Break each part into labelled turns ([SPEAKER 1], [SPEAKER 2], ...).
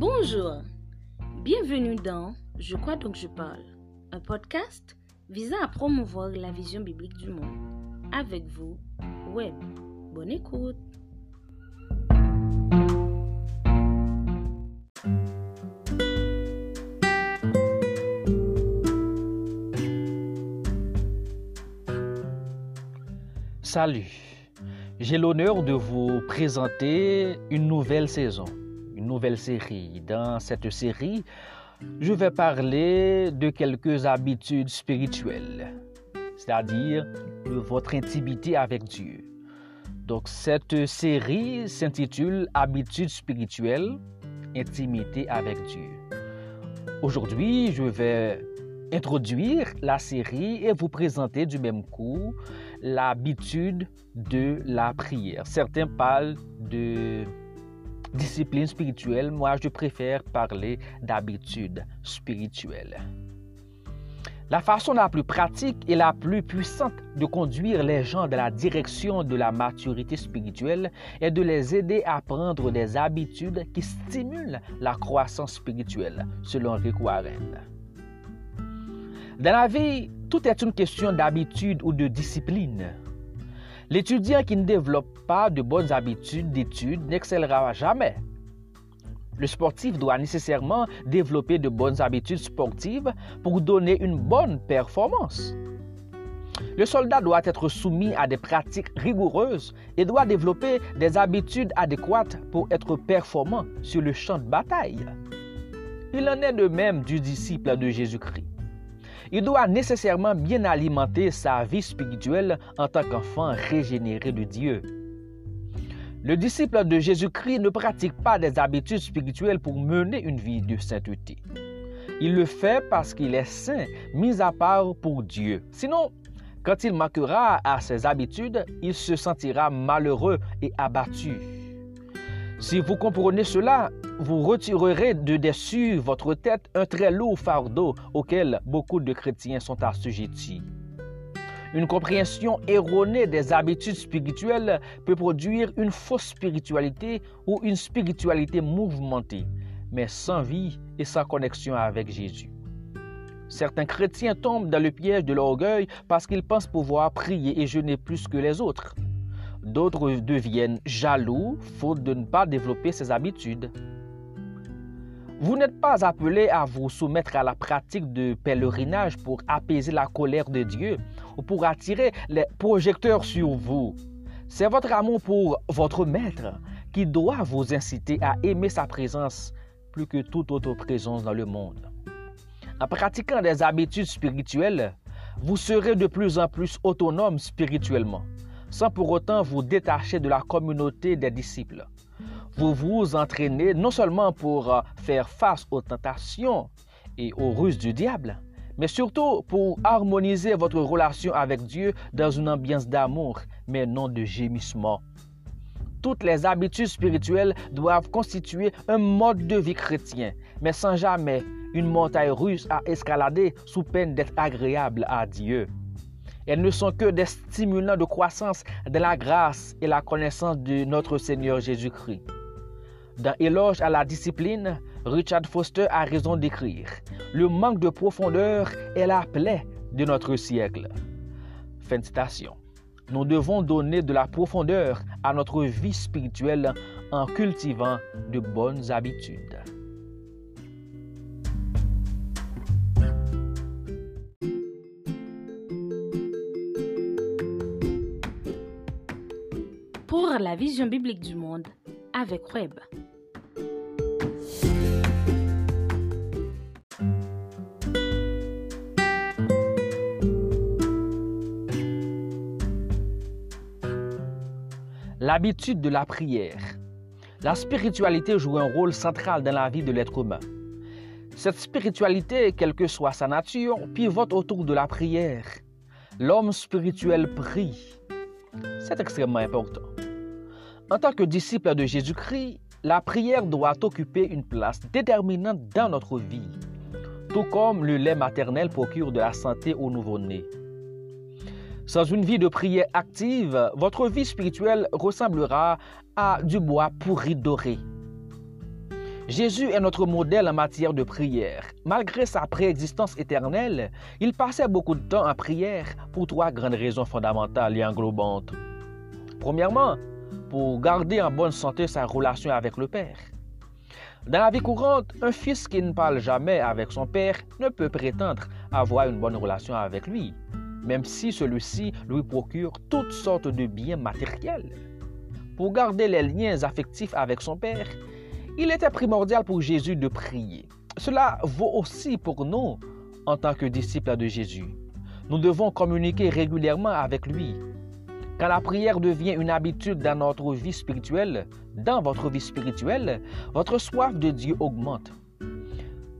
[SPEAKER 1] Bonjour, bienvenue dans Je crois donc je parle, un podcast visant à promouvoir la vision biblique du monde. Avec vous, Web. Bonne écoute.
[SPEAKER 2] Salut, j'ai l'honneur de vous présenter une nouvelle saison, nouvelle série. Dans cette série, je vais parler de quelques habitudes spirituelles, c'est-à-dire de votre intimité avec Dieu. Donc cette série s'intitule Habitudes spirituelles, intimité avec Dieu. Aujourd'hui, je vais introduire la série et vous présenter du même coup l'habitude de la prière. Certains parlent de discipline spirituelle, moi je préfère parler d'habitude spirituelle. La façon la plus pratique et la plus puissante de conduire les gens dans la direction de la maturité spirituelle est de les aider à prendre des habitudes qui stimulent la croissance spirituelle, selon Rick Warren. Dans la vie, tout est une question d'habitude ou de discipline. L'étudiant qui ne développe pas de bonnes habitudes d'études n'excellera jamais. Le sportif doit nécessairement développer de bonnes habitudes sportives pour donner une bonne performance. Le soldat doit être soumis à des pratiques rigoureuses et doit développer des habitudes adéquates pour être performant sur le champ de bataille. Il en est de même du disciple de Jésus-Christ il doit nécessairement bien alimenter sa vie spirituelle en tant qu'enfant régénéré de Dieu. Le disciple de Jésus-Christ ne pratique pas des habitudes spirituelles pour mener une vie de sainteté. Il le fait parce qu'il est saint, mis à part pour Dieu. Sinon, quand il manquera à ses habitudes, il se sentira malheureux et abattu. Si vous comprenez cela, vous retirerez de dessus votre tête un très lourd fardeau auquel beaucoup de chrétiens sont assujettis. Une compréhension erronée des habitudes spirituelles peut produire une fausse spiritualité ou une spiritualité mouvementée, mais sans vie et sans connexion avec Jésus. Certains chrétiens tombent dans le piège de l'orgueil parce qu'ils pensent pouvoir prier et jeûner plus que les autres. D'autres deviennent jaloux faute de ne pas développer ces habitudes. Vous n'êtes pas appelé à vous soumettre à la pratique de pèlerinage pour apaiser la colère de Dieu ou pour attirer les projecteurs sur vous. C'est votre amour pour votre Maître qui doit vous inciter à aimer sa présence plus que toute autre présence dans le monde. En pratiquant des habitudes spirituelles, vous serez de plus en plus autonome spirituellement sans pour autant vous détacher de la communauté des disciples. Vous vous entraînez non seulement pour euh, faire face aux tentations et aux ruses du diable, mais surtout pour harmoniser votre relation avec Dieu dans une ambiance d'amour, mais non de gémissement. Toutes les habitudes spirituelles doivent constituer un mode de vie chrétien, mais sans jamais une montagne russe à escalader sous peine d'être agréable à Dieu. Elles ne sont que des stimulants de croissance de la grâce et la connaissance de notre Seigneur Jésus-Christ. Dans Éloge à la discipline, Richard Foster a raison d'écrire Le manque de profondeur est la plaie de notre siècle. Fin de citation. Nous devons donner de la profondeur à notre vie spirituelle en cultivant de bonnes habitudes.
[SPEAKER 1] Pour la vision biblique du monde avec Web.
[SPEAKER 2] L'habitude de la prière. La spiritualité joue un rôle central dans la vie de l'être humain. Cette spiritualité, quelle que soit sa nature, pivote autour de la prière. L'homme spirituel prie. C'est extrêmement important. En tant que disciple de Jésus-Christ, la prière doit occuper une place déterminante dans notre vie, tout comme le lait maternel procure de la santé au nouveau-né. Sans une vie de prière active, votre vie spirituelle ressemblera à du bois pourri doré. Jésus est notre modèle en matière de prière. Malgré sa préexistence éternelle, il passait beaucoup de temps en prière pour trois grandes raisons fondamentales et englobantes. Premièrement, pour garder en bonne santé sa relation avec le Père. Dans la vie courante, un fils qui ne parle jamais avec son père ne peut prétendre avoir une bonne relation avec lui, même si celui-ci lui procure toutes sortes de biens matériels. Pour garder les liens affectifs avec son père, il était primordial pour Jésus de prier. Cela vaut aussi pour nous en tant que disciples de Jésus. Nous devons communiquer régulièrement avec lui. Quand la prière devient une habitude dans notre vie spirituelle, dans votre vie spirituelle, votre soif de Dieu augmente.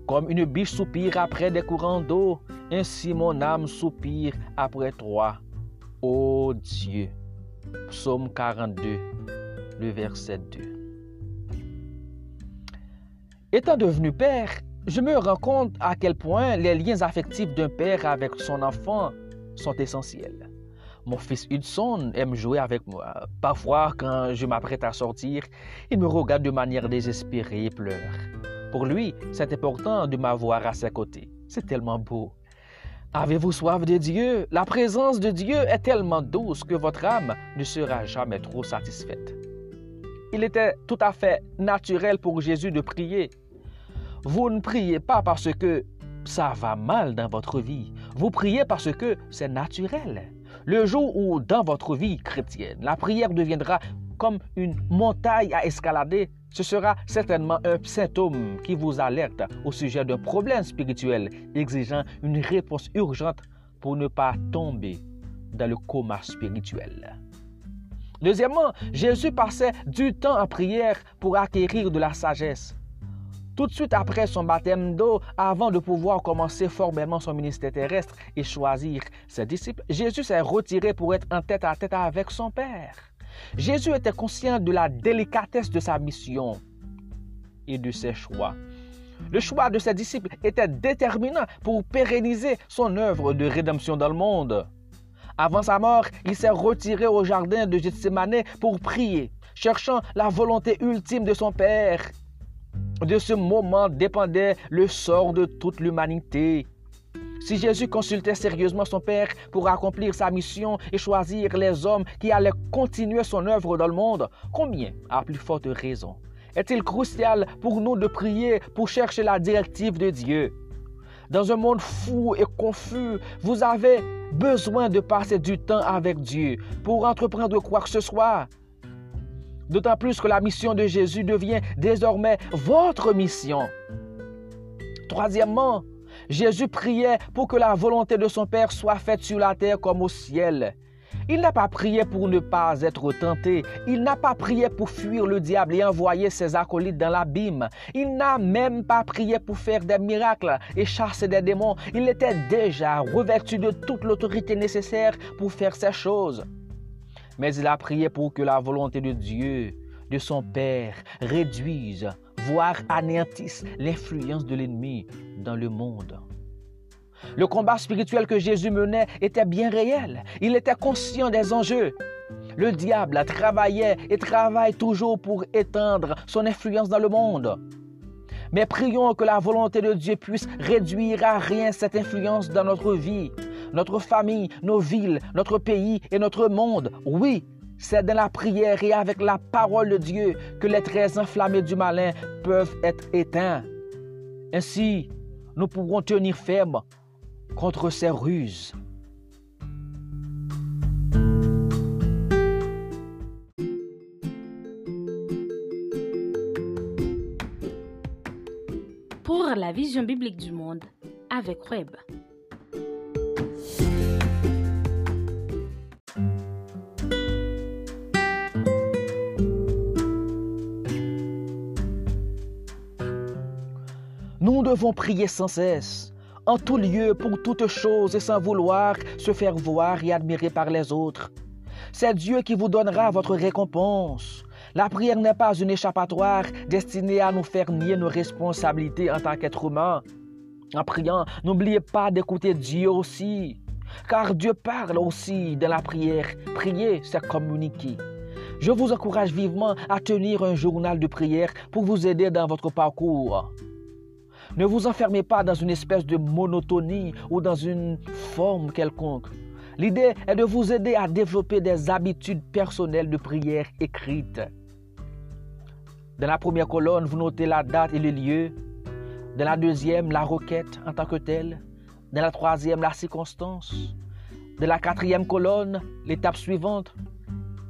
[SPEAKER 2] Comme une biche soupire après des courants d'eau, ainsi mon âme soupire après toi, ô Dieu. Psaume 42, le verset 2. Étant devenu père, je me rends compte à quel point les liens affectifs d'un père avec son enfant sont essentiels. Mon fils Hudson aime jouer avec moi. Parfois, quand je m'apprête à sortir, il me regarde de manière désespérée et pleure. Pour lui, c'est important de m'avoir à ses côtés. C'est tellement beau. Avez-vous soif de Dieu? La présence de Dieu est tellement douce que votre âme ne sera jamais trop satisfaite. Il était tout à fait naturel pour Jésus de prier. Vous ne priez pas parce que ça va mal dans votre vie. Vous priez parce que c'est naturel. Le jour où dans votre vie chrétienne, la prière deviendra comme une montagne à escalader, ce sera certainement un symptôme qui vous alerte au sujet d'un problème spirituel exigeant une réponse urgente pour ne pas tomber dans le coma spirituel. Deuxièmement, Jésus passait du temps en prière pour acquérir de la sagesse. Tout de suite après son baptême d'eau, avant de pouvoir commencer formellement son ministère terrestre et choisir ses disciples, Jésus s'est retiré pour être en tête à tête avec son Père. Jésus était conscient de la délicatesse de sa mission et de ses choix. Le choix de ses disciples était déterminant pour pérenniser son œuvre de rédemption dans le monde. Avant sa mort, il s'est retiré au jardin de Gethsemane pour prier, cherchant la volonté ultime de son Père. De ce moment dépendait le sort de toute l'humanité. Si Jésus consultait sérieusement son Père pour accomplir sa mission et choisir les hommes qui allaient continuer son œuvre dans le monde, combien, à plus forte raison, est-il crucial pour nous de prier pour chercher la directive de Dieu? Dans un monde fou et confus, vous avez besoin de passer du temps avec Dieu pour entreprendre quoi que ce soit. D'autant plus que la mission de Jésus devient désormais votre mission. Troisièmement, Jésus priait pour que la volonté de son Père soit faite sur la terre comme au ciel. Il n'a pas prié pour ne pas être tenté. Il n'a pas prié pour fuir le diable et envoyer ses acolytes dans l'abîme. Il n'a même pas prié pour faire des miracles et chasser des démons. Il était déjà revêtu de toute l'autorité nécessaire pour faire ces choses. Mais il a prié pour que la volonté de Dieu, de son Père, réduise, voire anéantisse l'influence de l'ennemi dans le monde. Le combat spirituel que Jésus menait était bien réel. Il était conscient des enjeux. Le diable travaillait et travaille toujours pour étendre son influence dans le monde. Mais prions que la volonté de Dieu puisse réduire à rien cette influence dans notre vie, notre famille, nos villes, notre pays et notre monde. Oui, c'est dans la prière et avec la parole de Dieu que les traits enflammés du malin peuvent être éteints. Ainsi, nous pourrons tenir ferme contre ses ruses.
[SPEAKER 1] Pour la vision biblique du monde avec Web.
[SPEAKER 2] Devons prier sans cesse en tout lieu, pour toutes choses et sans vouloir se faire voir et admirer par les autres. C'est Dieu qui vous donnera votre récompense. La prière n'est pas une échappatoire destinée à nous faire nier nos responsabilités en tant qu'être humain. En priant, n'oubliez pas d'écouter Dieu aussi, car Dieu parle aussi dans la prière. Prier, c'est communiquer. Je vous encourage vivement à tenir un journal de prière pour vous aider dans votre parcours. Ne vous enfermez pas dans une espèce de monotonie ou dans une forme quelconque. L'idée est de vous aider à développer des habitudes personnelles de prière écrites. Dans la première colonne, vous notez la date et le lieu. Dans la deuxième, la requête en tant que telle. Dans la troisième, la circonstance. Dans la quatrième colonne, l'étape suivante.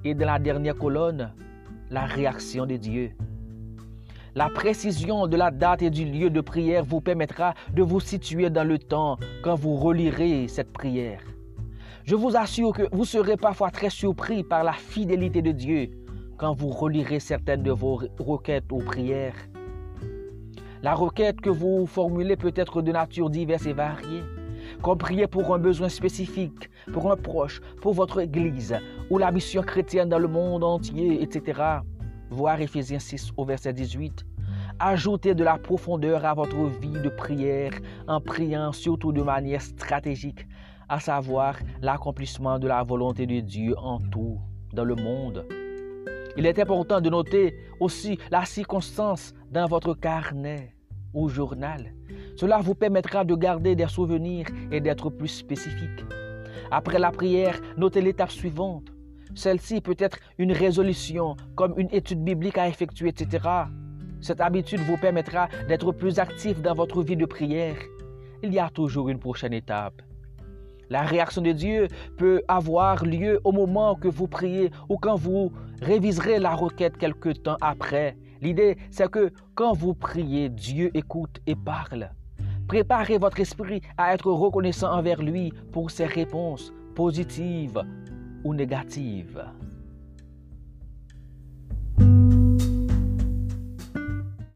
[SPEAKER 2] Et dans la dernière colonne, la réaction de Dieu. La précision de la date et du lieu de prière vous permettra de vous situer dans le temps quand vous relirez cette prière. Je vous assure que vous serez parfois très surpris par la fidélité de Dieu quand vous relirez certaines de vos requêtes ou prières. La requête que vous formulez peut être de nature diverse et variée, comme prier pour un besoin spécifique, pour un proche, pour votre Église ou la mission chrétienne dans le monde entier, etc. Voir Éphésiens 6 au verset 18. Ajoutez de la profondeur à votre vie de prière en priant surtout de manière stratégique, à savoir l'accomplissement de la volonté de Dieu en tout dans le monde. Il est important de noter aussi la circonstance dans votre carnet ou journal. Cela vous permettra de garder des souvenirs et d'être plus spécifique. Après la prière, notez l'étape suivante. Celle-ci peut être une résolution, comme une étude biblique à effectuer, etc. Cette habitude vous permettra d'être plus actif dans votre vie de prière. Il y a toujours une prochaine étape. La réaction de Dieu peut avoir lieu au moment que vous priez ou quand vous réviserez la requête quelque temps après. L'idée, c'est que quand vous priez, Dieu écoute et parle. Préparez votre esprit à être reconnaissant envers lui pour ses réponses positives ou négatives.